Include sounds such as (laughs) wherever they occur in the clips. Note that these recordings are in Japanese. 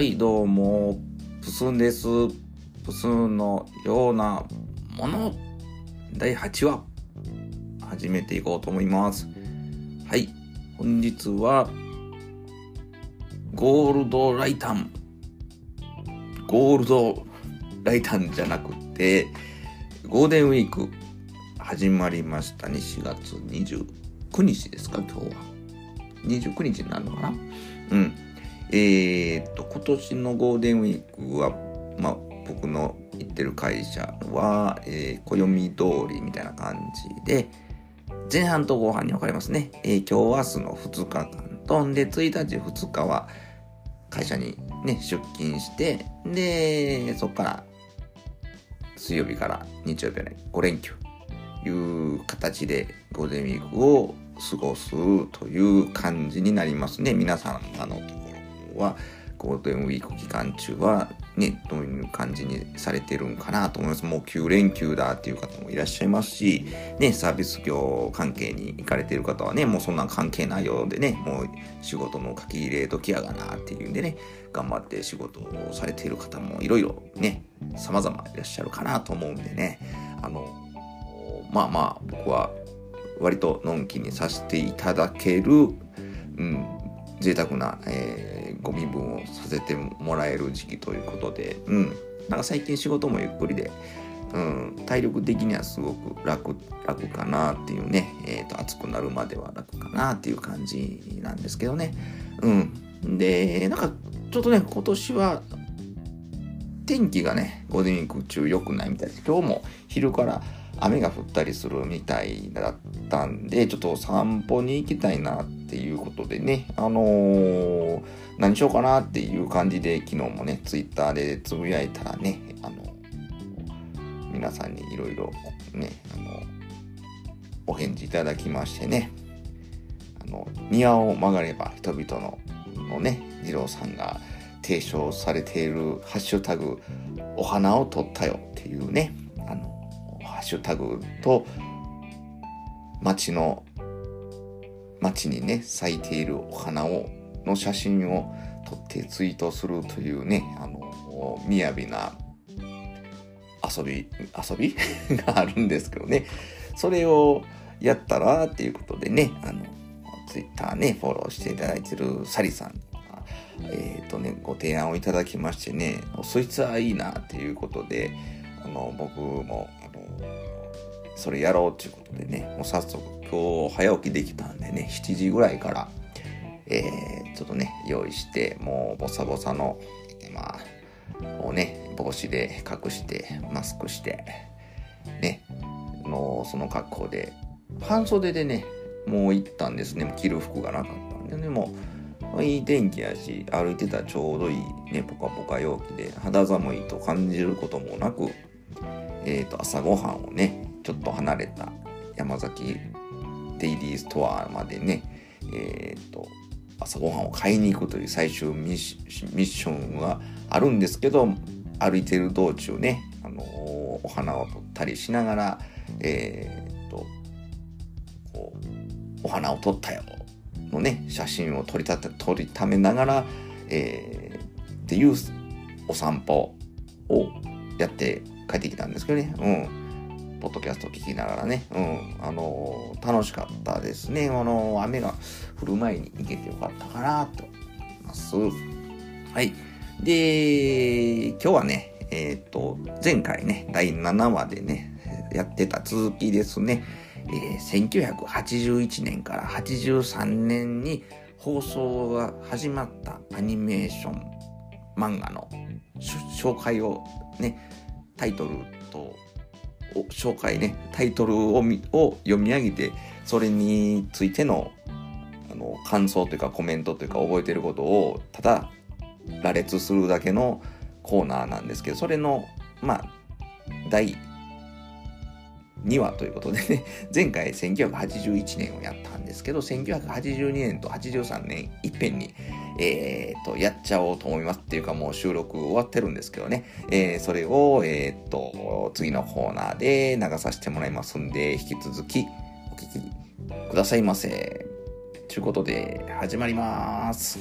はい、どうも、プスンです。プスンのようなもの、第8話、始めていこうと思います。はい、本日は、ゴールドライタン。ゴールドライタンじゃなくて、ゴールデンウィーク、始まりましたね。4月29日ですか、今日は。29日になるのかなうん。えーっと、今年のゴールデンウィークは、まあ、僕の行ってる会社は、えー暦通りみたいな感じで、前半と後半に分かれますね。えー今日明日の2日間と、で、1日2日は会社にね、出勤して、で、そこから水曜日から日曜日まで5連休いう形でゴールデンウィークを過ごすという感じになりますね。皆さん、あのは、ゴールデンウィーク期間中は、ね、どういう感じにされてるんかなと思います。もう9連休だっていう方もいらっしゃいますし、ね、サービス業関係に行かれてる方はね、もうそんなん関係ないようでね、もう仕事の書き入れ時やがなっていうんでね、頑張って仕事をされている方もいろいろね、様々いらっしゃるかなと思うんでね、あの、まあまあ僕は割とのんきにさせていただける、うん、贅沢な、えーご身分をさせてもらえる時期ということで、うん、なんか最近仕事もゆっくりで、うん、体力的にはすごく楽楽かなっていうね、えー、と暑くなるまでは楽かなっていう感じなんですけどね、うん、でなんかちょっとね今年は天気がねゴールデンウィーク中良くないみたいです今日も昼から雨が降ったりするみたいだったんでちょっと散歩に行きたいなっていうことでねあのー何しようかなっていう感じで昨日もねツイッターでつぶやいたらねあの皆さんにいろいろねあのお返事いただきましてね。あの庭を曲がれば人々ののね二郎さんが提唱されているハッシュタグお花を撮ったよっていうねあのハッシュタグと街の街にね咲いているお花をの写真を撮ってツイートするというねあの雅な遊び遊び？(laughs) があるんですけどね。それをやったらっていうことでねあのツイッターねフォローしていただいてるサリさんがえっ、とねご提案をいただきましてねそいつはいいなっていうことであの僕もあのそれやろうっていうことでねもう早速今日早起きできたんでね7時ぐらいからえーちょっとね、用意して、もうボサボサの、まあ、もうね、帽子で隠して、マスクして、ね、のその格好で、半袖でね、もう行ったんですね。着る服がなかったんでね、もう、いい天気やし、歩いてたらちょうどいいね、ポカポカ陽気で、肌寒いと感じることもなく、えっ、と、朝ごはんをね、ちょっと離れた山崎デイリーストアまでね、えっ、と、朝ごはんを買いに行くという最終ミッションはあるんですけど歩いてる道中ね、あのーお花を撮ったりしながらえーっとこうお花を撮ったよのね写真を撮りたて撮りためながら、えーっていうお散歩をやって帰ってきたんですけどね。うん。ポッドキャスト聞きながらね、うん、あのー楽しかったですね。あのー雨が降る前に行けてよかったかなと思います。はい。で、今日はね、えっ、と、前回ね、第7話でね、やってた続きですね。えー1981年から83年に放送が始まったアニメーション漫画のし紹介をね、タイトルとお紹介ね、タイトルをみを読み上げて、それについてのあの感想というかコメントというか覚えてることをただ羅列するだけのコーナーなんですけど、それの、まあ、第2話ということでね、(laughs) 前回1981年をやったんですけど、1982年と83年いっぺんに、えー、と、やっちゃおうと思いますっていうかもう収録終わってるんですけどね、えーそれを、えー、と、次のコーナーで流させてもらいますんで、引き続きお聞きくださいませ。ということで始まります。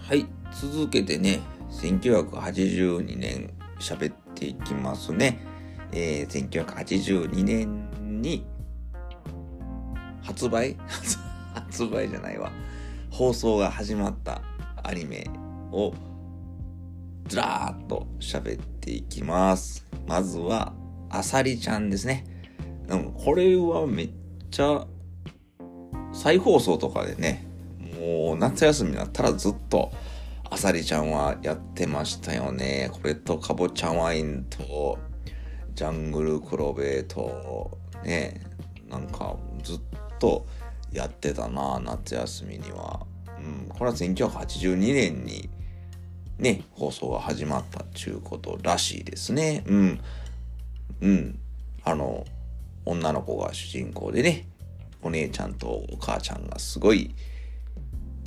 はい続けてね1982年喋っていきますね。えー、1982年に発売？(laughs) 発売じゃないわ。放送が始まったアニメをずらーっと喋っていきます。まずは、あさりちゃんですね。うん、これはめっちゃ再放送とかでね、もう夏休みになったらずっとあさりちゃんはやってましたよね。これとかぼちゃワインとジャングルクロベとね、なんかずっとやってたな、夏休みには。うん、これは1982年にね、放送が始まったっちゅうことらしいですね。うん。うん。あの、女の子が主人公でね、お姉ちゃんとお母ちゃんがすごい、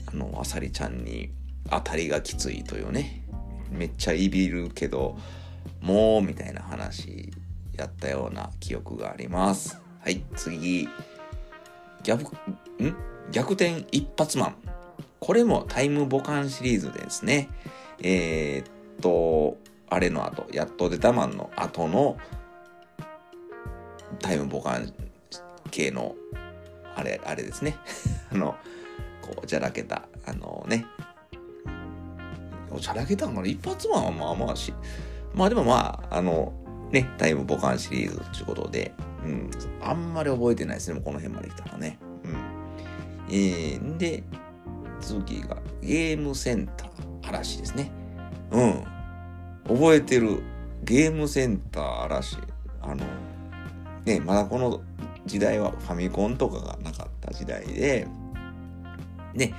あの、あさりちゃんに当たりがきついというね、めっちゃいびるけど、もう、みたいな話やったような記憶があります。はい、次。逆、ん？逆転一発マン。これもタイムボカンシリーズですね。えー、っと、あれの後、やっと出たマンの後のタイムボカン系の、あれ、あれですね。(laughs) あの、こう、じゃらけた、あのね。おじゃらけたんかな？一発マンはまあまあし、まあでもまあ、あの、ね、タイムボカンシリーズということで、うん、あんまり覚えてないですね、この辺まで来たらね。うん。えー、で、次がゲームセンター嵐ですね。うん。覚えてるゲームセンター嵐。あの、ね、まだこの時代はファミコンとかがなかった時代で、ね、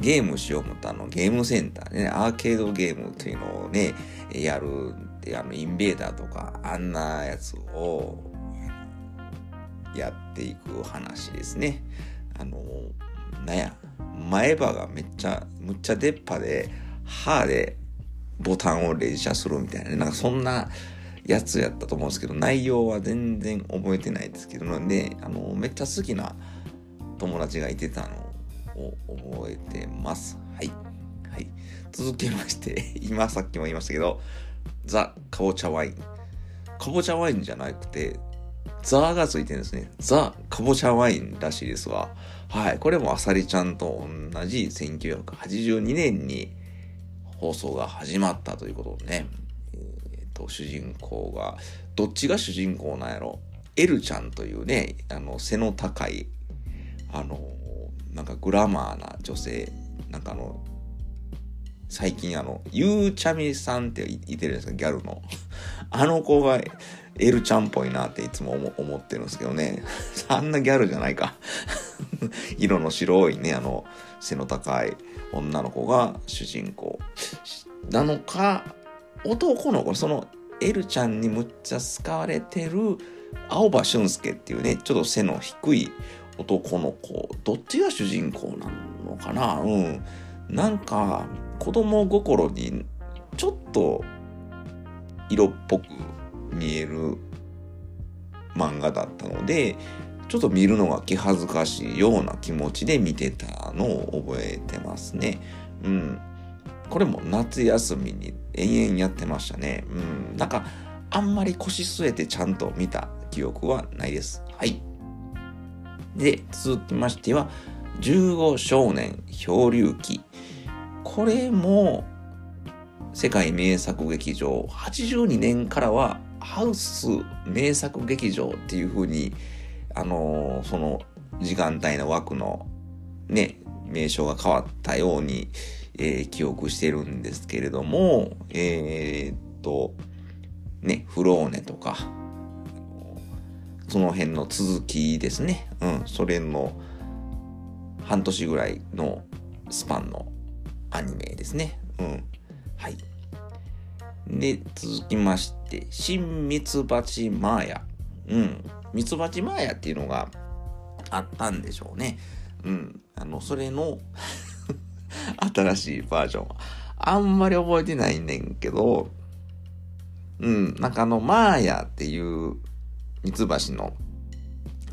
ゲームしよう思ったあのゲームセンターね、アーケードゲームっていうのをね、やるって、あの、インベーダーとか、あんなやつをやっていく話ですね。あの、なんや、前歯がめっちゃ、むっちゃ出っ歯で、歯でボタンを連射するみたいな、なんかそんなやつやったと思うんですけど、内容は全然覚えてないですけど、ね、あの、めっちゃ好きな友達がいてたのを覚えてます。はい。はい。続きまして、(laughs) 今さっきも言いましたけど、ザ・かぼちゃワイン。かぼちゃワインじゃなくて、ザがついてるんですね。ザ・かぼちゃワインらしいですわ。はい。これもあさりちゃんと同じ1982年に放送が始まったということでね。えっ、と、主人公が、どっちが主人公なんやろエルちゃんというね、あの、背の高い、あの、なんかグラマーな女性、なんかあの、最近あの、ゆうちゃみさんっていてるんですか、ギャルの。(laughs) あの子がエルちゃんっぽいなっていつも思思ってるんですけどね。(laughs) あんなギャルじゃないか。(laughs) 色の白いね、あの、背の高い女の子が主人公なのか、男の子、そのエルちゃんにむっちゃ好かれてる青葉俊介っていうね、ちょっと背の低い男の子、どっちが主人公なのかな？うん。なんか、子供心にちょっと色っぽく見える漫画だったので、ちょっと見るのが気恥ずかしいような気持ちで見てたのを覚えてますね。うん。これも夏休みに延々やってましたね。うん。なんか、あんまり腰据えてちゃんと見た記憶はないです。はい。で、続きましては、15少年漂流記。これも、世界名作劇場、82年からは、ハウス名作劇場っていう風に、あのその時間帯の枠のね、名称が変わったように、えー記憶してるんですけれども、えーっと、ね、フローネとか、その辺の続きですね。うん、それの半年ぐらいのスパンのアニメですね。うん。はい。で、続きまして、新ミツバチマーヤ。うん。ミツバチマーヤっていうのがあったんでしょうね。うん。あの、それの (laughs) 新しいバージョン。あんまり覚えてないねんけど、うん。なんかあの、マーヤっていうミツバチの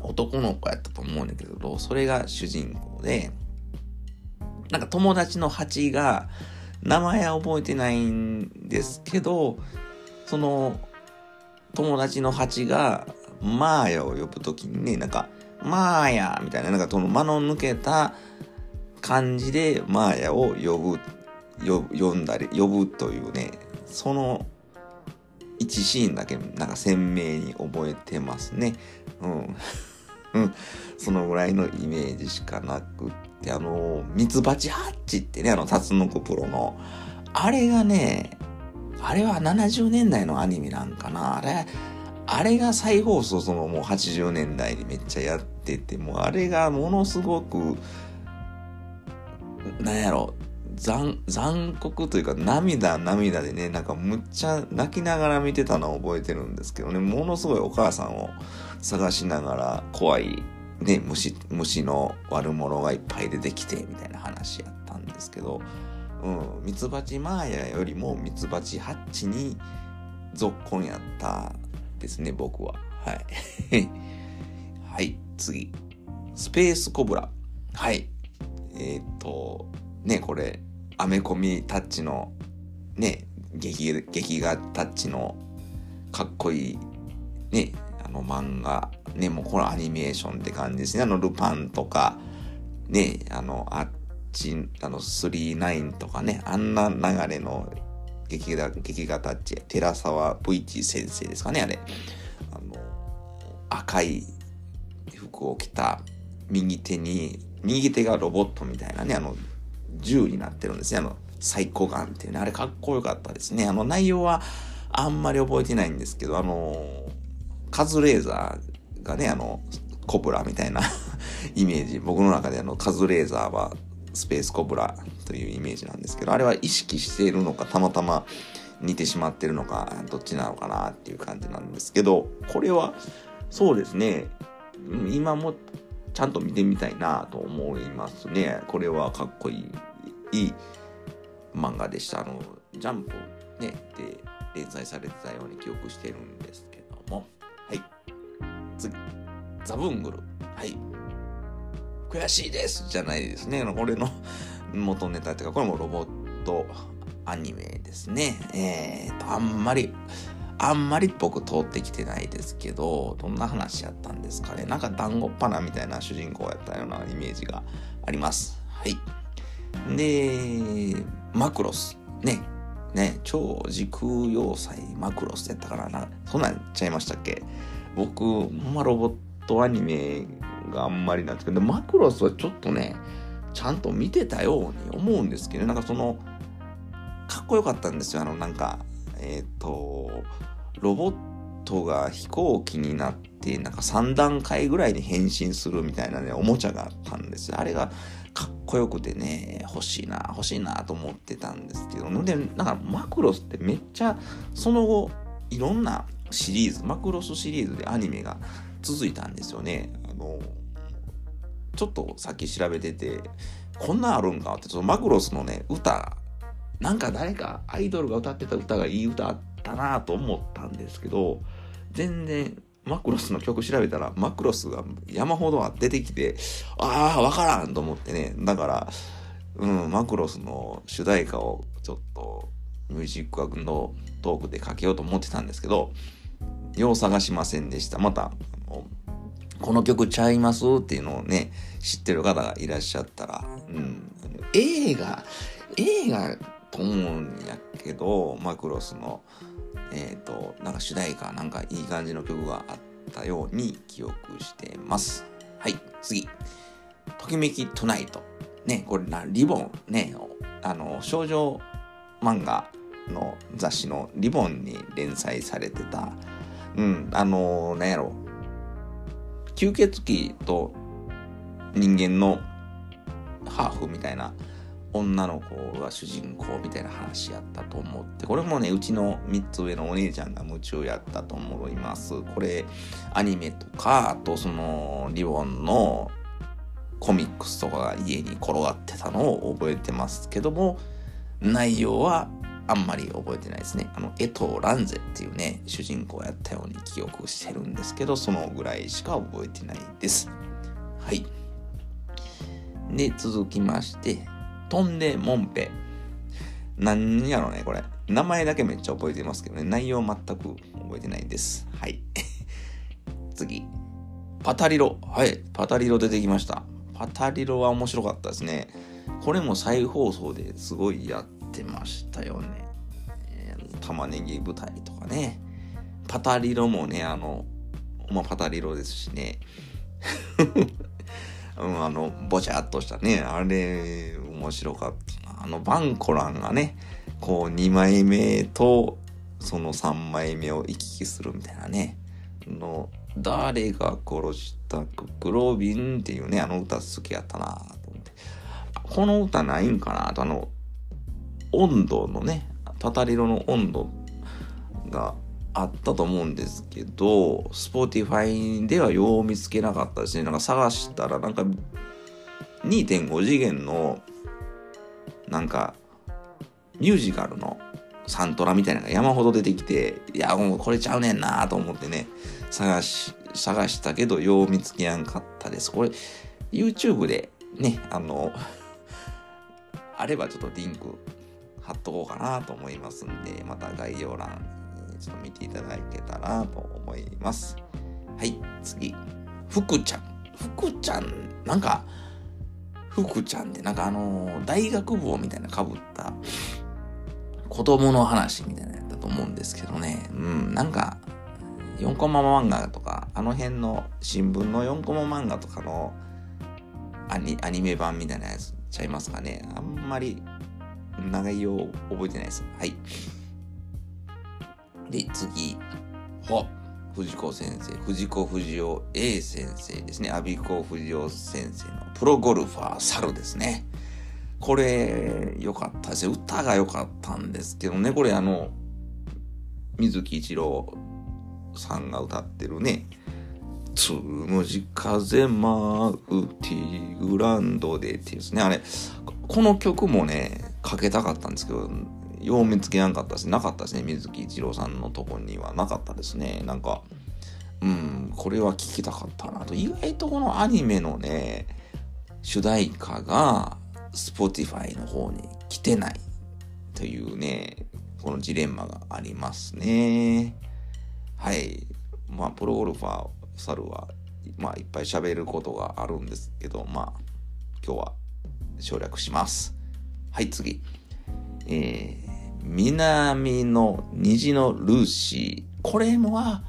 男の子やったと思うんだけど、それが主人公で、なんか友達の蜂が、名前は覚えてないんですけど、その、友達の蜂が、マーヤを呼ぶときにね、なんか、マーヤみたいな、なんかその間の抜けた感じで、マーヤを呼ぶ、呼んだり、呼ぶというね、その一シーンだけなんか鮮明に覚えてますね。うん。そのぐらいのイメージしかなくて、あの、ミツバチハッチってね、あの、タツノコプロの、あれがね、あれは70年代のアニメなんかな。あれ、あれが再放送そのもう80年代にめっちゃやってて、もうあれがものすごく、なんやろ、残、残酷というか涙涙でね、なんかむっちゃ泣きながら見てたのを覚えてるんですけどね、ものすごいお母さんを探しながら怖いね、虫、虫の悪者がいっぱい出てきてみたいな話やったんですけど、うん、ミツバチマーヤよりもミツバチハッチに続婚やったですね、僕は。はい。(laughs) はい、次。スペースコブラ。はい。えっ、と、ね、これ、アメコミタッチの、ね、劇、劇画タッチのかっこいい、ね、の漫画、ね、もうこれアニメーションって感じですね。あの、ルパンとか、ね、あの、あっち、あの、39とかね、あんな流れの劇画、劇画タッチ、寺沢 VT 先生ですかね、あれ。あの、赤い服を着た右手に、右手がロボットみたいなね、あの、銃になってるんですね。あの、サイコガンっていうね、あれかっこよかったですね。あの内容はあんまり覚えてないんですけど、あの、カズレーザーがね、あの、コブラみたいな (laughs) イメージ。僕の中であの、カズレーザーはスペースコブラというイメージなんですけど、あれは意識しているのか、たまたま似てしまってるのか、どっちなのかなっていう感じなんですけど、これは、そうですね、今もちゃんと見てみたいなと思いますね。これはかっこいい、いい漫画でした。あの、ジャンプね、で連載されてたように記憶してるんですけど。次。ザブングル。はい。悔しいですじゃないですね。これの (laughs) 元ネタっていうか、これもロボットアニメですね。えーと、あんまり、あんまり僕通ってきてないですけど、どんな話やったんですかね。なんか団子っ鼻みたいな主人公やったようなイメージがあります。はい。で、マクロス。ね。ね、超時空要塞マクロスやったからな。そんなんちゃいましたっけ？僕、ほんまロボットアニメがあんまりなんですけど、マクロスはちょっとね、ちゃんと見てたように思うんですけど、なんかその、かっこよかったんですよ。あの、なんか、えっ、ー、と、ロボットが飛行機になって、なんか3段階ぐらいに変身するみたいなね、おもちゃがあったんですよ。あれがかっこよくてね、欲しいな、欲しいなと思ってたんですけど、で、なんかマクロスってめっちゃ、その後、いろんなシリーズ、マクロスシリーズでアニメが続いたんですよね。あの、ちょっとさっき調べてて、こんなんあるんかって、そのマクロスのね、歌、なんか誰かアイドルが歌ってた歌がいい歌あったなと思ったんですけど、全然マクロスの曲調べたら、マクロスが山ほど出てきて、ああ、わからんと思ってね。だから、うん、マクロスの主題歌をちょっとミュージック学のトークでかけようと思ってたんですけど、よう探しませんでした。また、この曲ちゃいますっていうのをね、知ってる方がいらっしゃったら、うん、映画、映画と思うんやけど、マクロスの、えっ、ー、と、なんか主題歌、なんかいい感じの曲があったように記憶してます。はい、次。ときめきトナイト。ね、これな、リボン、ね、あの、少女漫画の雑誌のリボンに連載されてた、うん、あの、なんやろ、吸血鬼と人間のハーフみたいな女の子が主人公みたいな話やったと思って、これもね、うちの3つ上のお姉ちゃんが夢中やったと思います。これ、アニメとか、あとその、リボンのコミックスとかが家に転がってたのを覚えてますけども、内容はあんまり覚えてないですね。あの、江藤蘭ゼっていうね、主人公やったように記憶してるんですけど、そのぐらいしか覚えてないです。はい。で、続きまして、飛んでもんぺ。なんやろね、これ。名前だけめっちゃ覚えてますけどね、内容全く覚えてないです。はい。(laughs) 次。パタリロ。はい。パタリロ出てきました。パタリロは面白かったですね。これも再放送ですごいやってましたよね。玉ねぎ舞台とかね。パタリロもね、あの、まあ、パタリロですしね。(laughs) うん、あの、ぼちゃっとしたね、あれ、面白かった。あの、バンコランがね、こう、2枚目と、その3枚目を行き来するみたいなね。の、誰が殺したククロビンっていうね、あの歌好きやったなと思って。この歌ないんかなと、あの、温度のね、タタリロの温度があったと思うんですけど、Spotify ではよう見つけなかったですね。なんか探したら、なんか2.5次元の、なんか、ミュージカルのサントラみたいなのが山ほど出てきて、いや、もうこれちゃうねんなと思ってね、探し、探したけど、よう見つけやんかったです。これ、YouTube でね、あの、あればちょっとリンク貼っとこうかなと思いますんで、また概要欄ちょっと見ていただけたらと思います。はい、次。福ちゃん。福ちゃん、なんか、福ちゃんってなんかあの、大学帽みたいな被った子供の話みたいなやったと思うんですけどね。うん、なんか、4コマ漫画とか、あの辺の新聞の4コマ漫画とかのアニアニメ版みたいなやつちゃいますかね。あんまり内容覚えてないです。はい。で、次。は、藤子先生、藤子不二雄 A 先生ですね。阿鼻子不二雄先生のプロゴルファー猿ですね。これ、良かったですよ。歌が良かったんですけどね。これあの、水木一郎さんが歌ってるね。つむじ風舞うティーグランドでっていうですね。あれ、この曲もね、かけたかったんですけど、よう見つけなかったですなかったですね。水木一郎さんのとこにはなかったですね。なんか、うん、これは聞きたかったなと。意外とこのアニメのね、主題歌が Spotify の方に来てないというね、このジレンマがありますね。はい。まあ、プロゴルファー猿は、まあ、いっぱい喋ることがあるんですけど、まあ、今日は省略します。はい、次。えー、南の虹のルーシー。これもは、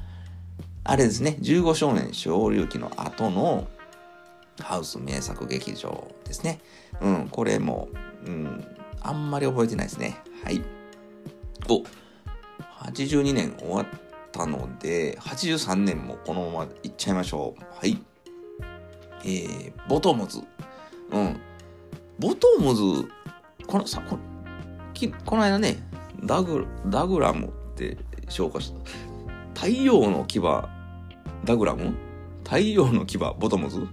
あれですね、15少年昇竜記の後のハウス名作劇場ですね。うん、これも、うん、あんまり覚えてないですね。はい。お、82年終わったので、83年もこのままいっちゃいましょう。はい。えー、ボトムズ。うん。ボトムズ、このさ、こきこの間ね、ダグ、ダグラムって紹介した。太陽の牙、ダグラム？太陽の牙、ボトムズ？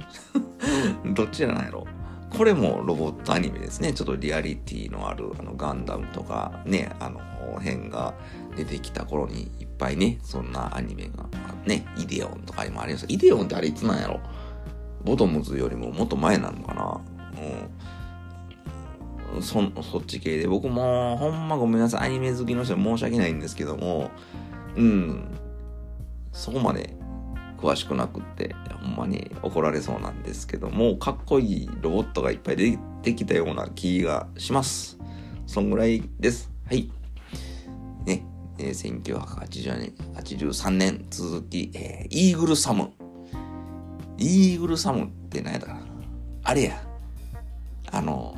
(laughs) どっちじゃないやろこれもロボットアニメですね。ちょっとリアリティのあるあのガンダムとかね、あの辺が出てきた頃にいっぱいね、そんなアニメがね、イデオンとかにもあります。イデオンってあれいつなんやろ？ボトムズよりももっと前なのかな？うん。そ、そっち系で、僕もほんまごめんなさい。アニメ好きの人は申し訳ないんですけども、うん、そこまで詳しくなくって、ほんまに怒られそうなんですけども、かっこいいロボットがいっぱい出てきたような気がします。そんぐらいです。はい。ね、えー、1980年、83年続き、えー、イーグルサム。イーグルサムって何やったかなあれや。あの、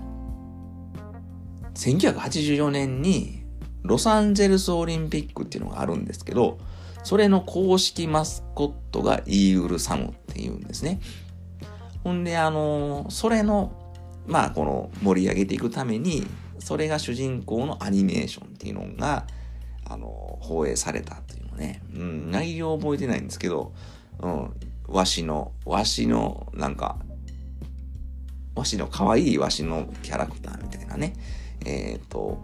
1984年にロサンゼルスオリンピックっていうのがあるんですけど、それの公式マスコットがイーグルサムっていうんですね。ほんで、あの、それの、まあ、この盛り上げていくために、それが主人公のアニメーションっていうのが、あの、放映されたっていうのね。うん、内容覚えてないんですけど、うん、わしの、わしの、なんか、わしの可愛いわしのキャラクターみたいなね。えっ、ー、と、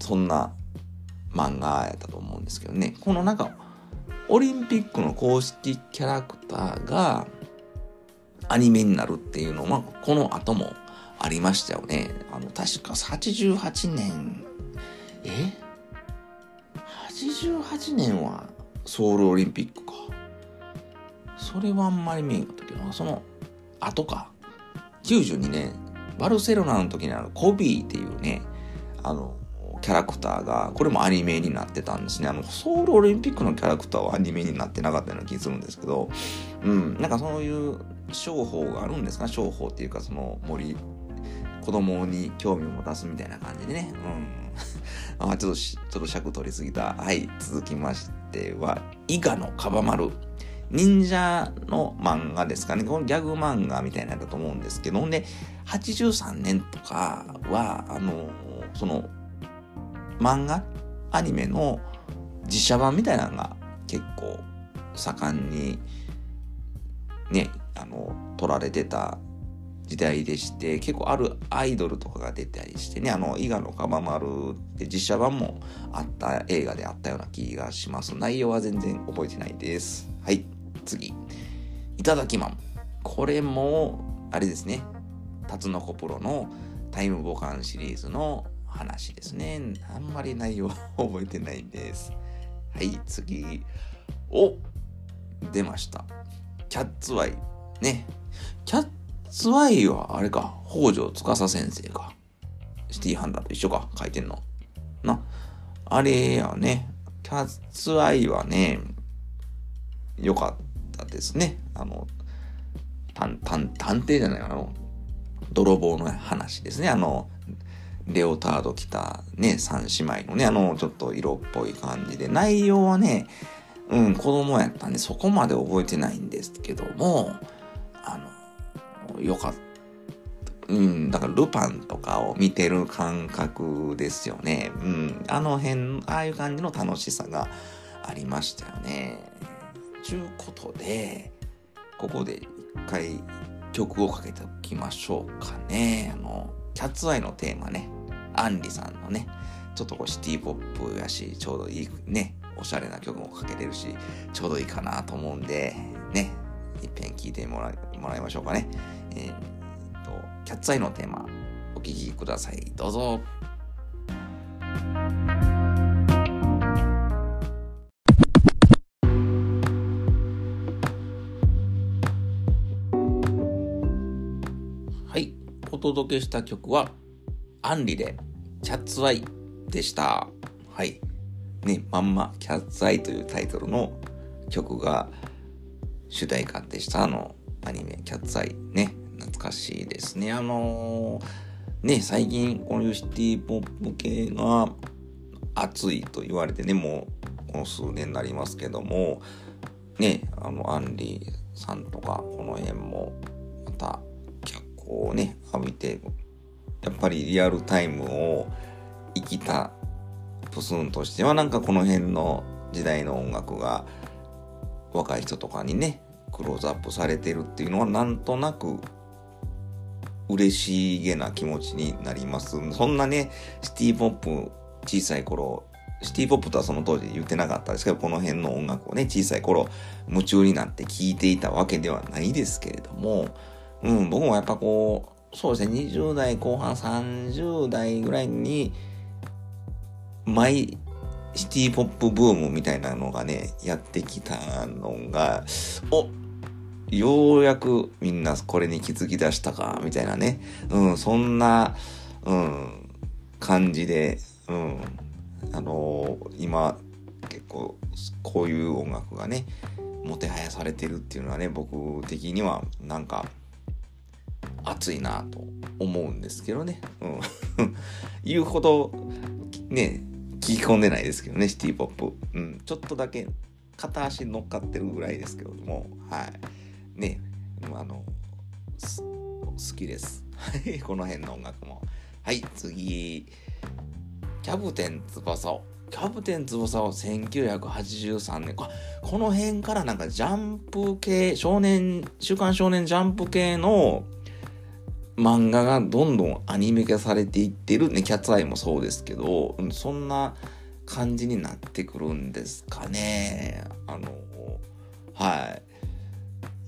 そんな漫画やったと思うんですけどね。このなんか、オリンピックの公式キャラクターがアニメになるっていうのは、この後もありましたよね。あの、確か88年、え ?88 年はソウルオリンピックか。それはあんまり見えんかったけど。その後か。92年、バルセロナの時にあの、コビーっていうね、あの、キャラクターが、これもアニメになってたんですね。あの、ソウルオリンピックのキャラクターはアニメになってなかったような気するんですけど、うん、なんかそういう商法があるんですか？商法っていうか、その森、子供に興味を持たすみたいな感じでね。うん。(laughs) あちょっと、ちょっと尺取りすぎた。はい。続きましては、伊賀のカバマル。忍者の漫画ですかね。このギャグ漫画みたいなんだと思うんですけど、んで、83年とかは、あの、その、漫画？アニメの実写版みたいなのが結構盛んにね、あの、撮られてた時代でして、結構あるアイドルとかが出たりしてね、あの、伊賀のかままるって実写版もあった映画であったような気がします。内容は全然覚えてないです。はい、次。いただきまん。これも、あれですね、タツノコプロのタイムボカンシリーズの話ですね。あんまり内容は覚えてないんです。はい、次。お出ました。キャッツアイ。ね。キャッツアイはあれか、北条司先生か。シティハンターと一緒か、書いてんの。な。あれやね。キャッツアイはね、良かったですね。あの、探偵じゃないかな。泥棒の話ですね。あの、レオタード着たね、三姉妹のね、あの、ちょっと色っぽい感じで、内容はね、うん、子供やったんでそこまで覚えてないんですけども、あの、よかった。うん、だからルパンとかを見てる感覚ですよね。うん、あの辺、ああいう感じの楽しさがありましたよね。ちゅうことで、ここで一回曲をかけておきましょうかね。あの、キャッツアイのテーマね、アンリさんのね、ちょっとこうシティポップやし、ちょうどいいね、おしゃれな曲もかけれるし、ちょうどいいかなと思うんで、ね、いっぺん聴いてもらもらいましょうかね。えー、っと、キャッツアイのテーマ、お聴きください。どうぞ。届けした曲は、アンリで、キャッツアイでした。はい。ね、まんま、キャッツアイというタイトルの曲が主題歌でした。あの、アニメ、キャッツアイ。ね、懐かしいですね。あのー、ね、最近、こういうシティポップ系が熱いと言われてね、もう、この数年になりますけども、ね、あの、アンリさんとか、この辺も、また、て、やっぱりリアルタイムを生きたプスンとしてはなんかこの辺の時代の音楽が若い人とかにねクローズアップされてるっていうのはなんとなく嬉しげな気持ちになります。そんなね、シティポップ小さい頃、シティポップとはその当時言ってなかったですけど、この辺の音楽をね、小さい頃夢中になって聴いていたわけではないですけれども、うん、僕もやっぱこう、そうですね、20代後半30代ぐらいにマイシティポップブームみたいなのがね、やってきたのが、おようやくみんなこれに気づき出したか、みたいなね。うん、そんな、うん、感じで、うん、あのー、今、結構、こういう音楽がね、もてはやされてるっていうのはね、僕的には、なんか、熱いなと思うんですけどね。うん。(laughs) 言うほど、ね、聞き込んでないですけどね、シティポップ。うん、ちょっとだけ片足乗っかってるぐらいですけども、はい。ね、あの、好きです。はい、(laughs) この辺の音楽も。はい、次。キャプテン翼を。キャプテン翼を1983年こ。この辺からなんかジャンプ系、少年、週刊少年ジャンプ系の漫画がどんどんアニメ化されていってるね、キャッツアイもそうですけど、そんな感じになってくるんですかね。あの、はい。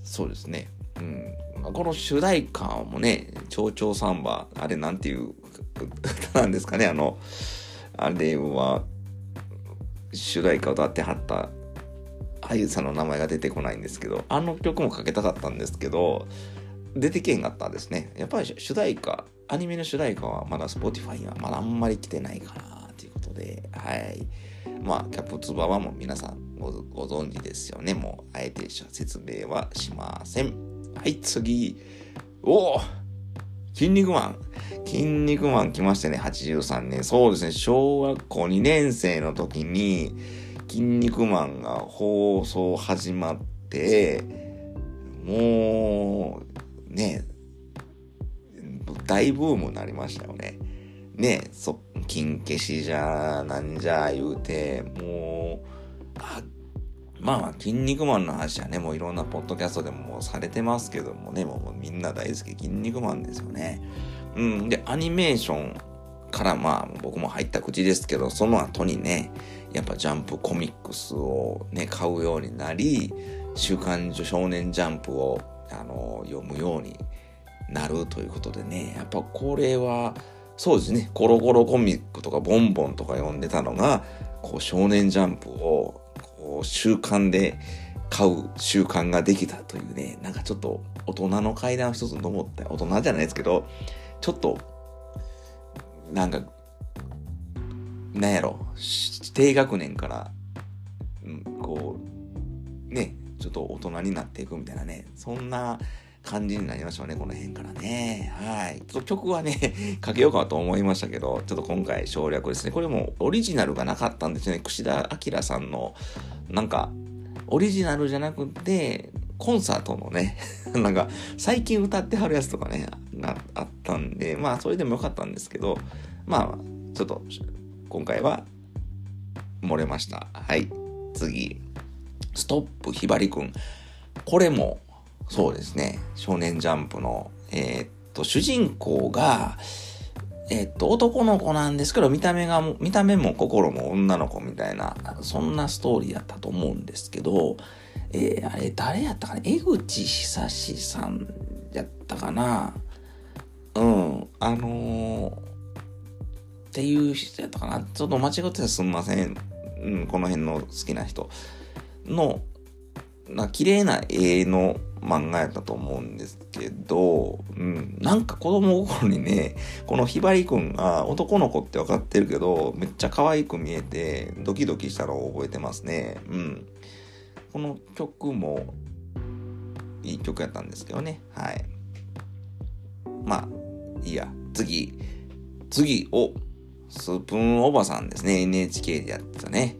そうですね。うん。この主題歌もね、蝶々サンバ、あれなんていう歌 (laughs) なんですかね、あの、あれは、主題歌を歌ってはった俳優さんの名前が出てこないんですけど、あの曲もかけたかったんですけど、出てけんかったですね。やっぱり主題歌、アニメの主題歌はまだ Spotify にはまだあんまり来てないかなということで、はい。まあ、キャプツバはもう皆さんごご存知ですよね。もう、あえて説明はしません。はい、次。おお筋肉マン。筋肉マン来ましたね、83年。そうですね、小学校2年生の時に、筋肉マンが放送始まって、もう、ね、大ブームになりましたよね。ね、そ、金消しじゃ、なんじゃ言うて、もう、あ、まあまあ、筋肉マンの話はね、もういろんなポッドキャストでもされてますけどもね、もうみんな大好き、筋肉マンですよね。うん、で、アニメーションからまあ、僕も入った口ですけど、その後にね、やっぱジャンプコミックスをね、買うようになり、週刊少年ジャンプを、あの、読むようになるということでね、やっぱこれは、そうですね、コロコロコミックとかボンボンとか読んでたのが、こう少年ジャンプをこう習慣で買う習慣ができたというね、なんかちょっと大人の階段を一つ登った、大人じゃないですけど、ちょっと、なんか、なんやろ、低学年から、うん、こう、ね、ちょっと大人になっていくみたいなね、そんな感じになりましょうね、この辺からね。はい。ちょっと曲はね、(laughs) かけようかと思いましたけど、ちょっと今回省略ですね。これもオリジナルがなかったんですね。串田明さんの、なんか、オリジナルじゃなくて、コンサートのね、(laughs) なんか、最近歌ってはるやつとかね、があったんで、まあ、それでもよかったんですけど、まあ、ちょっと、今回は、漏れました。はい。次。ストップひばりくん。これも、そうですね、少年ジャンプの、えー、っと、主人公が、えー、っと、男の子なんですけど、見た目が、見た目も心も女の子みたいな、そんなストーリーだったと思うんですけど、えー、あれ、誰やったかな？江口久志さんやったかな？うん、あのー、っていう人やったかな？ちょっと間違ってたらすんません。うん、この辺の好きな人。の、な綺麗な絵の漫画やったと思うんですけど、うん、なんか子供心にね、このひばりくんが男の子って分かってるけど、めっちゃ可愛く見えて、ドキドキしたのを覚えてますね。うん。この曲も、いい曲やったんですけどね。はい。まあ、いいや。次。次、お、スプーンおばさんですね。NHK でやってたね。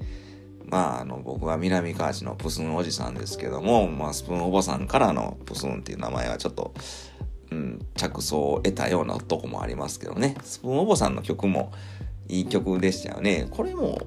まあ、あの、僕は南河内のプスンおじさんですけども、まあ、スプーンおばさんからのプスンっていう名前はちょっと、うん、着想を得たようなとこもありますけどね。スプーンおばさんの曲もいい曲でしたよね。これも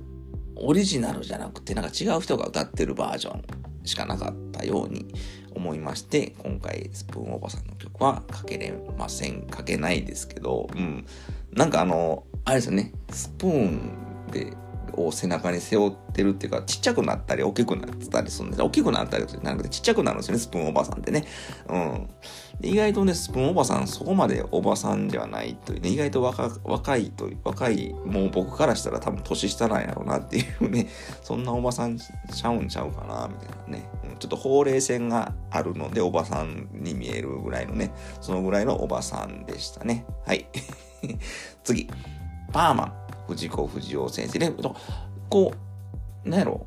オリジナルじゃなくて、なんか違う人が歌ってるバージョンしかなかったように思いまして、今回スプーンおばさんの曲はかけれません。かけないですけど、うん。なんかあの、あれですよね、スプーンでを背中に背負ってるっていうか、ちっちゃくなったり大きくなったりするんです大きくなったりじゃなくてちっちゃくなるんですよね、スプーンおばさんってね。うん。意外とね、スプーンおばさん、そこまでおばさんではないというね、意外と若若いと、若い、もう僕からしたら多分年下なんやろうなっていうね、そんなおばさんちゃうんちゃうかな、みたいなね。ちょっとほうれい線があるので、おばさんに見えるぐらいのね、そのぐらいのおばさんでしたね。はい。(laughs) 次。パーマン。藤子不二雄先生で、こう、なんやろ、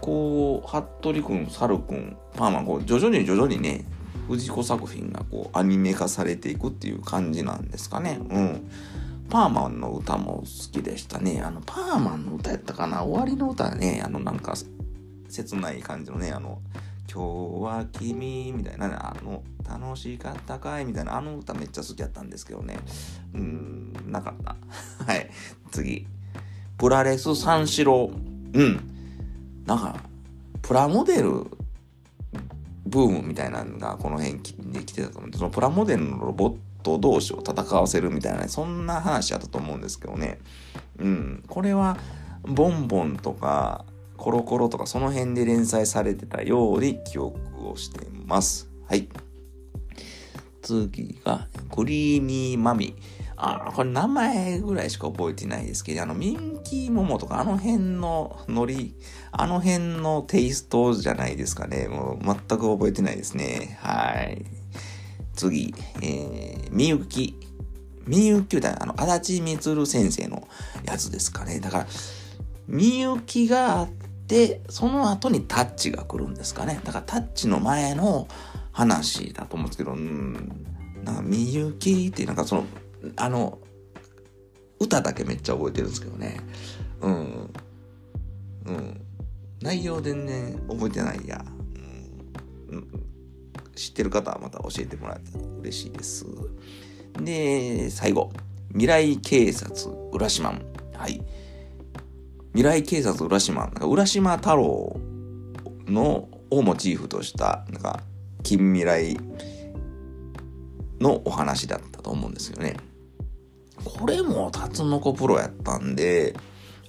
こう、服部くん、猿くん、パーマン、こう、徐々に徐々にね、藤子作品がこう、アニメ化されていくっていう感じなんですかね。うん。パーマンの歌も好きでしたね。あの、パーマンの歌やったかな終わりの歌ね、あの、なんか、切ない感じのね、あの、今日は君みたいな、ね、あの、楽しかったかいみたいな、あの歌めっちゃ好きやったんですけどね。うん、なかった。(laughs) はい。次。プラレス三四郎。うん。なんか、プラモデルブームみたいなのがこの辺で来てたと思うんで、そのプラモデルのロボット同士を戦わせるみたいな、ね、そんな話やったと思うんですけどね。うん。これは、ボンボンとか、コロコロとかその辺で連載されてたように記憶をしています。はい。次が、クリーミーマミ。あ、これ名前ぐらいしか覚えてないですけど、あの、ミンキーモモとかあの辺のノリ、あの辺のテイストじゃないですかね。もう全く覚えてないですね。はい。次、え、みゆき。みゆきだあの、足立みつる先生のやつですかね。だから、みゆきがあって、その後にタッチが来るんですかね。だからタッチの前の話だと思うんですけど、うん、なみゆきってなんかその、あの、歌だけめっちゃ覚えてるんですけどね。うん。うん。内容でね、覚えてないや。うん、知ってる方はまた教えてもらえたら嬉しいです。で、最後。未来警察浦島はい。未来警察浦島なんか浦島太郎のをモチーフとした、なんか、近未来のお話だったと思うんですよね。これもタツノコプロやったんで、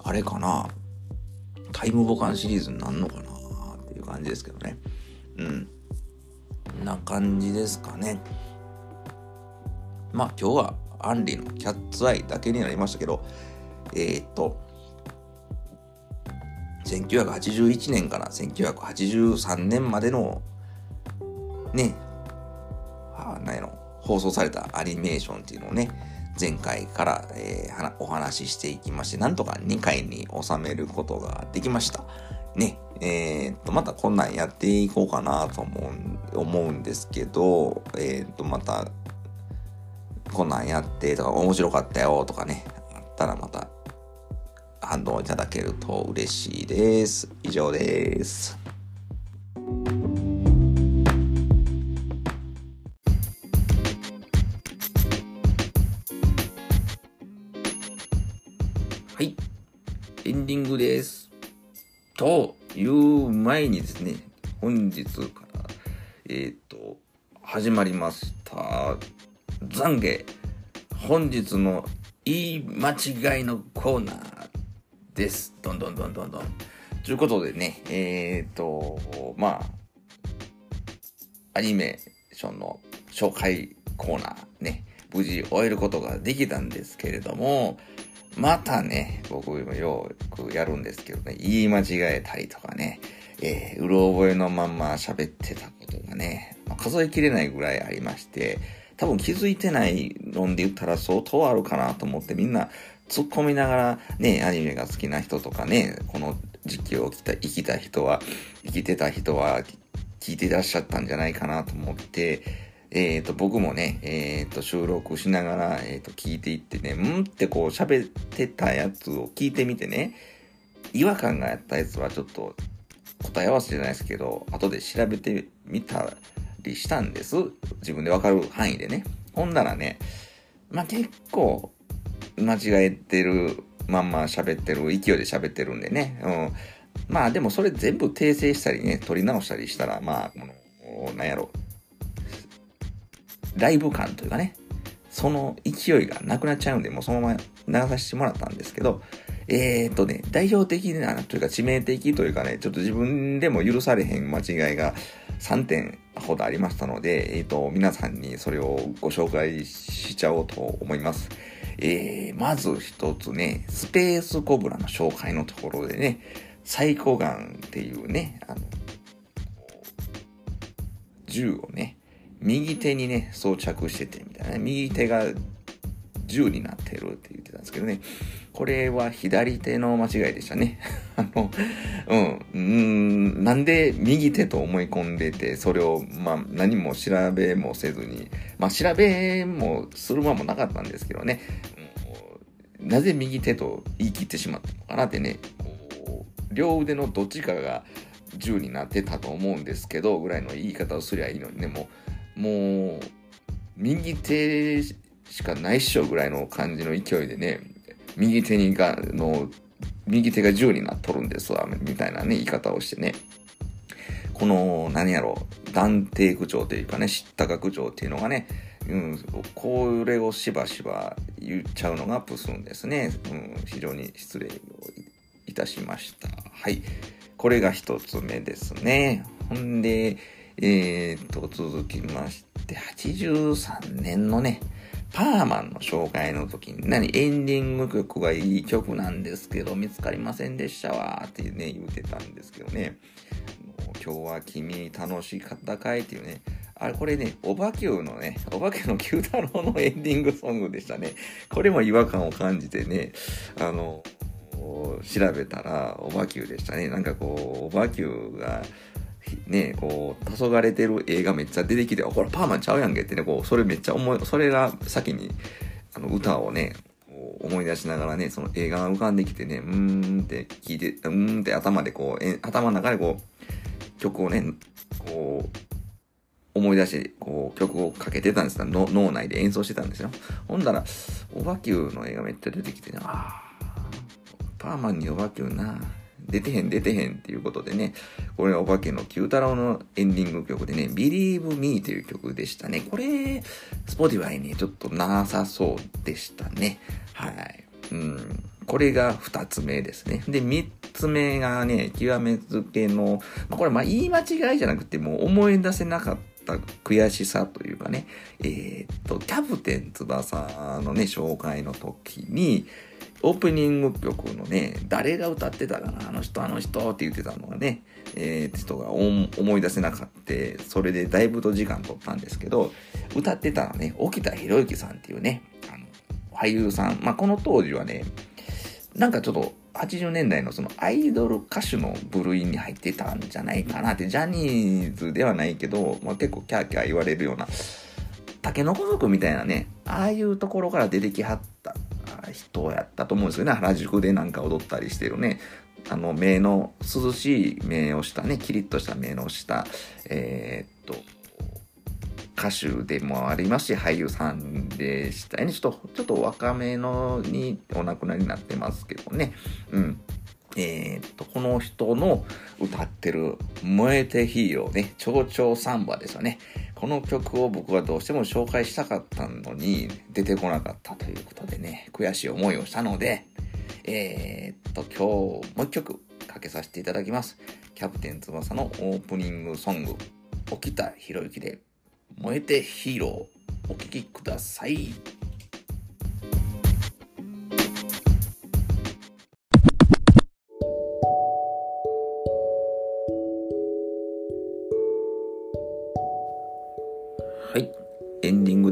あれかな、タイムボカンシリーズになんのかなっていう感じですけどね。うん。な感じですかね。まあ今日はアンリのキャッツアイだけになりましたけど、えー、っと、1981年から1983年までのね、あなんやろ、放送されたアニメーションっていうのをね、前回から、えー、お話ししていきまして、なんとか2回に収めることができました。ね、えー、っと、またこんなんやっていこうかなと思う、思うんですけど、えー、っと、また、こんなんやってとか、面白かったよとかね、あったらまた反応いただけると嬉しいです。以上です。はい。エンディングです。という前にですね、本日から、えっ、ー、と、始まりました、懺悔。本日の言い間違いのコーナーです。どんどんどんどんどん。ということでね、えっ、ー、と、まあ、アニメーションの紹介コーナーね、無事終えることができたんですけれども、またね、僕もよくやるんですけどね、言い間違えたりとかね、えー、うろ覚えのまんま喋ってたことがね、まあ、数えきれないぐらいありまして、多分気づいてない論で言ったら相当あるかなと思ってみんな突っ込みながらね、アニメが好きな人とかね、この時期を生きた人は、生きてた人は聞いてらっしゃったんじゃないかなと思って、えっ、ー、と、僕もね、えっ、ー、と、収録しながら、えっ、ー、と、聞いていってね、んってこう喋ってたやつを聞いてみてね、違和感があったやつはちょっと答え合わせじゃないですけど、後で調べてみたりしたんです。自分でわかる範囲でね。ほんならね、まあ、結構、間違えてるまんま喋ってる、勢いで喋ってるんでね。うん。まあでもそれ全部訂正したりね、取り直したりしたら、まあ、この、なんやろ、ライブ感というかね、その勢いがなくなっちゃうんで、もうそのまま流させてもらったんですけど、えー、っとね、代表的なというか致命的というかね、ちょっと自分でも許されへん間違いが3点ほどありましたので、えー、っと、皆さんにそれをご紹介しちゃおうと思います。えー、まず一つね、スペースコブラの紹介のところでね、サイコガンっていうね、あの、銃をね、右手にね、装着してて、みたいな、ね、右手が銃になってるって言ってたんですけどね。これは左手の間違いでしたね。(laughs) あの、うん、ん、なんで右手と思い込んでて、それを、まあ、何も調べもせずに、まあ、調べもする間もなかったんですけどね、うん、なぜ右手と言い切ってしまったのかなってね、両腕のどっちかが銃になってたと思うんですけど、ぐらいの言い方をすりゃいいのにね、もう、もう、右手しかないっしょぐらいの感じの勢いでね、右手にが、の、右手が銃になっとるんですわ、みたいなね、言い方をしてね。この、何やろう、断定口調というかね、知ったか口調っていうのがね、うん、これをしばしば言っちゃうのがプスンですね。うん、非常に失礼をいたしました。はい。これが一つ目ですね。ほんで、えー、と、続きまして、83年のね、パーマンの紹介の時に、何、エンディング曲がいい曲なんですけど、見つかりませんでしたわー、ってね、言うてたんですけどね。今日は君楽しかったかいっていうね。あれ、これね、おばきゅうのね、おばけの九太郎のエンディングソングでしたね。これも違和感を感じてね、あの、調べたら、おばきゅうでしたね。なんかこう、おばきゅうが、ね、こう、黄昏てる映画めっちゃ出てきて、ほら、パーマンちゃうやんけってね、こう、それめっちゃ思い、それが先に、あの、歌をね、思い出しながらね、その映画が浮かんできてね、うーんって聞いて、うーんって頭でこう、え頭の中でこう、曲をね、こう、思い出して、こう、曲をかけてたんですの脳内で演奏してたんですよ。ほんだら、オバキューの映画めっちゃ出てきてね、あパーマンにオバキューな、出てへん出てへんっていうことでね、これがお化けの九太郎のエンディング曲でね、Believe Me という曲でしたね。これ、Spotify にちょっとなさそうでしたね。はい。うん。これが二つ目ですね。で、三つ目がね、極めつけの、まあ、これまあ言い間違いじゃなくて、もう思い出せなかった悔しさというかね、えー、っと、キャプテン翼のね、紹介の時に、オープニング曲のね、誰が歌ってたかな、あの人、あの人って言ってたのがね、えー、人が思い出せなかった、それでだいぶと時間取ったんですけど、歌ってたのね、沖田博之さんっていうね、あの俳優さん、まあ、この当時はね、なんかちょっと80年代のそのアイドル歌手の部類に入ってたんじゃないかなって、ジャニーズではないけど、まあ、結構キャーキャー言われるような、タケノコ族みたいなね、ああいうところから出てきはった人やったと思うんですよね。原宿でなんか踊ったりしてるね。あの、目の、涼しい目をしたね、キリッとした目のした、えー、っと、歌手でもありますし、俳優さんでしたね。ちょっと、ちょっと若めのにお亡くなりになってますけどね。うん。えー、っと、この人の歌ってる燃えてヒーローね、蝶々サンバですよね。この曲を僕はどうしても紹介したかったのに出てこなかったということでね、悔しい思いをしたので、えー、っと、今日もう一曲かけさせていただきます。キャプテン翼のオープニングソング、沖田博之で燃えてヒーロー、お聴きください。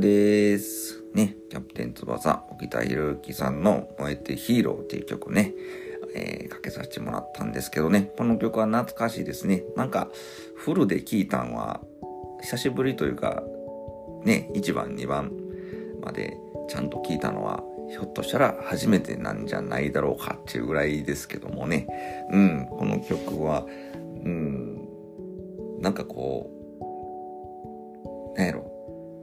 です。ね、キャプテン翼、沖田博之さんの燃えてヒーローっていう曲ね、えー、かけさせてもらったんですけどね、この曲は懐かしいですね。なんか、フルで聴いたんは、久しぶりというか、ね、1番、2番までちゃんと聴いたのは、ひょっとしたら初めてなんじゃないだろうかっていうぐらいですけどもね。うん、この曲は、うん、なんかこう、なんやろ、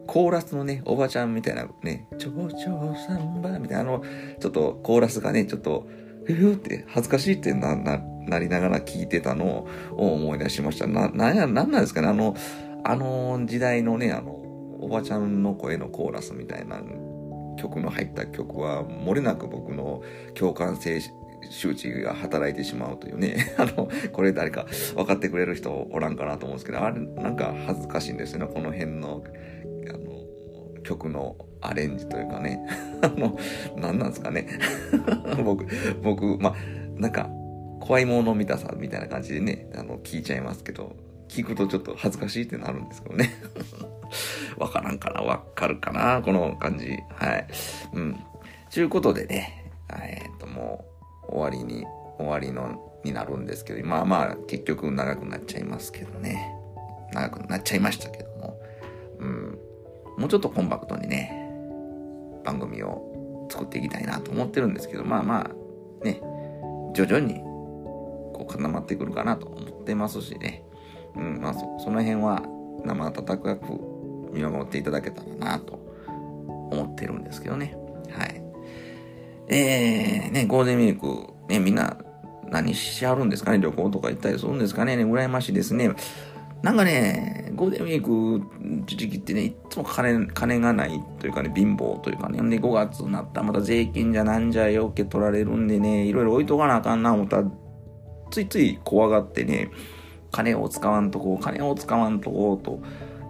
コーラスのね、おばちゃんみたいなね、ちょうちょうサンバみたいな、あの、ちょっとコーラスがね、ちょっと、ふふって恥ずかしいってな、な、なりながら聞いてたのを思い出しました。な、なんや、なんなんですかね、あの、あの時代のね、あの、おばちゃんの声のコーラスみたいな曲の入った曲は、漏れなく僕の共感性周知が働いてしまうというね。(laughs) あの、これ誰か分かってくれる人おらんかなと思うんですけど、あれ、なんか恥ずかしいんですよね。この辺の曲のアレンジというかね、(laughs) あの、何なんですかね。(laughs) 僕、僕、まあ、なんか、怖いもの見たさみたいな感じでね、あの、聞いちゃいますけど、聞くとちょっと恥ずかしいってなるんですけどね。(laughs) わからんかなわかるかなこの感じ。はい。うん。ちゅうことでね、えっ、と、もう、終わりに、終わりの、になるんですけど、まあまあ、結局長くなっちゃいますけどね。長くなっちゃいましたけども。うん。もうちょっとコンパクトにね、番組を作っていきたいなと思ってるんですけど、まあまあ、ね、徐々にこう固まってくるかなと思ってますしね。うん、まあそその辺は生温かく見守っていただけたらなと思ってるんですけどね。はい。えー、ね、ゴールデンウィーク、ね、みんな何しはるんですかね？旅行とか行ったりするんですかね羨ましいですね。なんかね、ゴールデンウィーク時期ってね、いつも金、金がないというかね、貧乏というかね、で、5月になったらまた税金じゃなんじゃよけ取られるんでね、いろいろ置いとかなあかんな思ったら、ついつい怖がってね、金を使わんとこう、金を使わんとこうと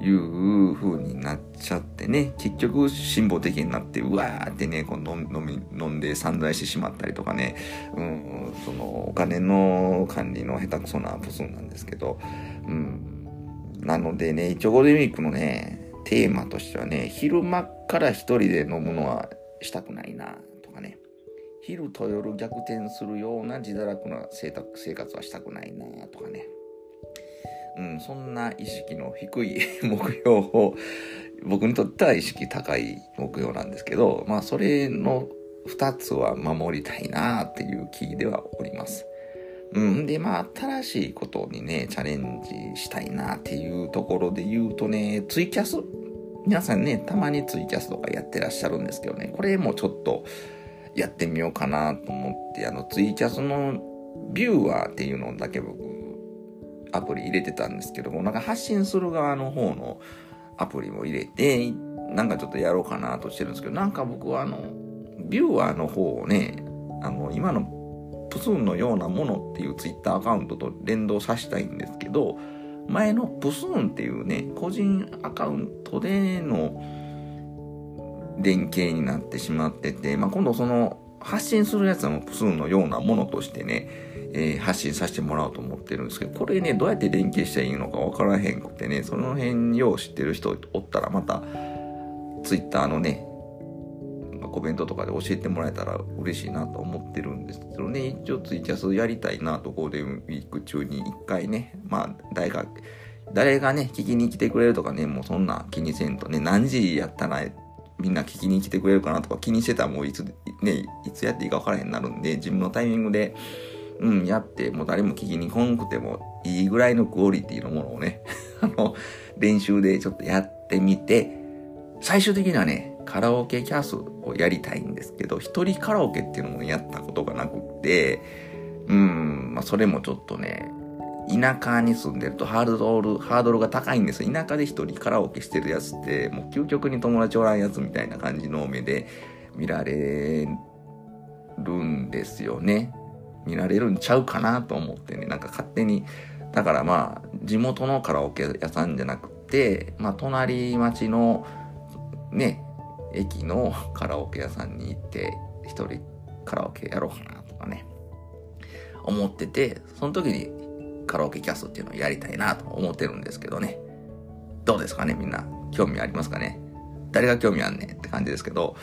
いう風になっちゃってね、結局辛抱的になって、うわーってね、こう飲み、飲んで散財してしまったりとかね、うん、そのお金の管理の下手くそなプスンなんですけど、うん、なのでね、一応ゴールデンウィークのね、テーマとしてはね、昼間から一人で飲むのはしたくないな、とかね。昼と夜逆転するような自堕落な生活はしたくないな、とかね。うん、そんな意識の低い (laughs) 目標を、僕にとっては意識高い目標なんですけど、まあそれの二つは守りたいなっていう気ではおります。うん。で、まあ、新しいことにね、チャレンジしたいなっていうところで言うとね、ツイキャス皆さんね、たまにツイキャスとかやってらっしゃるんですけどね、これもちょっとやってみようかなと思って、あの、ツイキャスのビューワーっていうのだけ僕、アプリ入れてたんですけども、なんか発信する側の方のアプリも入れて、なんかちょっとやろうかなとしてるんですけど、なんか僕はあの、ビューワーの方をね、あの、今のプスンのようなものっていうツイッターアカウントと連動させたいんですけど、前のプスンっていうね、個人アカウントでの連携になってしまってて、まあ、今度その発信するやつもプスンのようなものとしてね、えー、発信させてもらおうと思ってるんですけど、これね、どうやって連携したらいいのかわからへんくてね、その辺よう知ってる人おったらまた、ツイッターのね、コメントとかで教えてもらえたら嬉しいなと思ってるんですけどね、一応ツイキャスやりたいなと、ゴールデンウィーク中に一回ね、まあ、誰か、誰がね、聞きに来てくれるとかね、もうそんな気にせんとね、何時やったらみんな聞きに来てくれるかなとか気にしてたらもういつ、ね、いつやっていいか分からへんなるんで、自分のタイミングで、うん、やって、もう誰も聞きに来んくてもいいぐらいのクオリティのものをね、(laughs) あの、練習でちょっとやってみて、最終的にはね、カラオケキャスをやりたいんですけど、一人カラオケっていうのもやったことがなくて、うん、まあそれもちょっとね、田舎に住んでるとハードル、ハードルが高いんです田舎で一人カラオケしてるやつって、もう究極に友達おらんやつみたいな感じの目で見られるんですよね。見られるんちゃうかなと思ってね、なんか勝手に、だからまあ、地元のカラオケ屋さんじゃなくて、まあ、隣町の、ね、駅のカラオケ屋さんに行って一人カラオケやろうかなとかね。思っててその時にカラオケキャストっていうのをやりたいなと思ってるんですけどね。どうですかねみんな。興味ありますかね。誰が興味あんねんって感じですけど。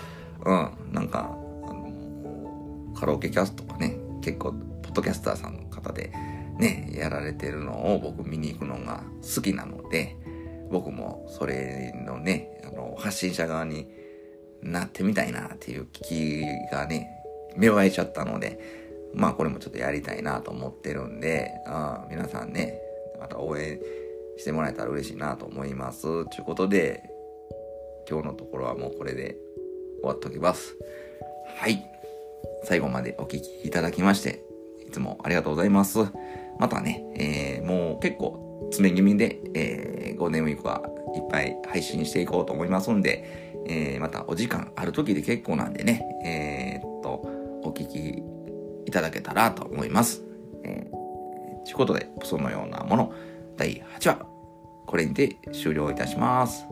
うんなんかあのカラオケキャストとかね結構ポッドキャスターさんの方でねやられてるのを僕見に行くのが好きなので僕もそれのねあの発信者側になってみたいなっていう気がね、芽生えちゃったので、まあこれもちょっとやりたいなと思ってるんで、あ皆さんね、また応援してもらえたら嬉しいなと思います。ということで、今日のところはもうこれで終わっときます。はい。最後までお聴きいただきまして、いつもありがとうございます。またね、えー、もう結構詰め気味で、えー、ゴールデンウィークはいっぱい配信していこうと思いますんで、えー、またお時間ある時で結構なんでね、えー、っと、お聞きいただけたらと思います。えー、ということで、そのようなもの、第8話、これにて終了いたします。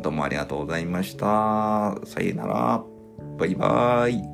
どうもありがとうございました。さよなら。バイバーイ。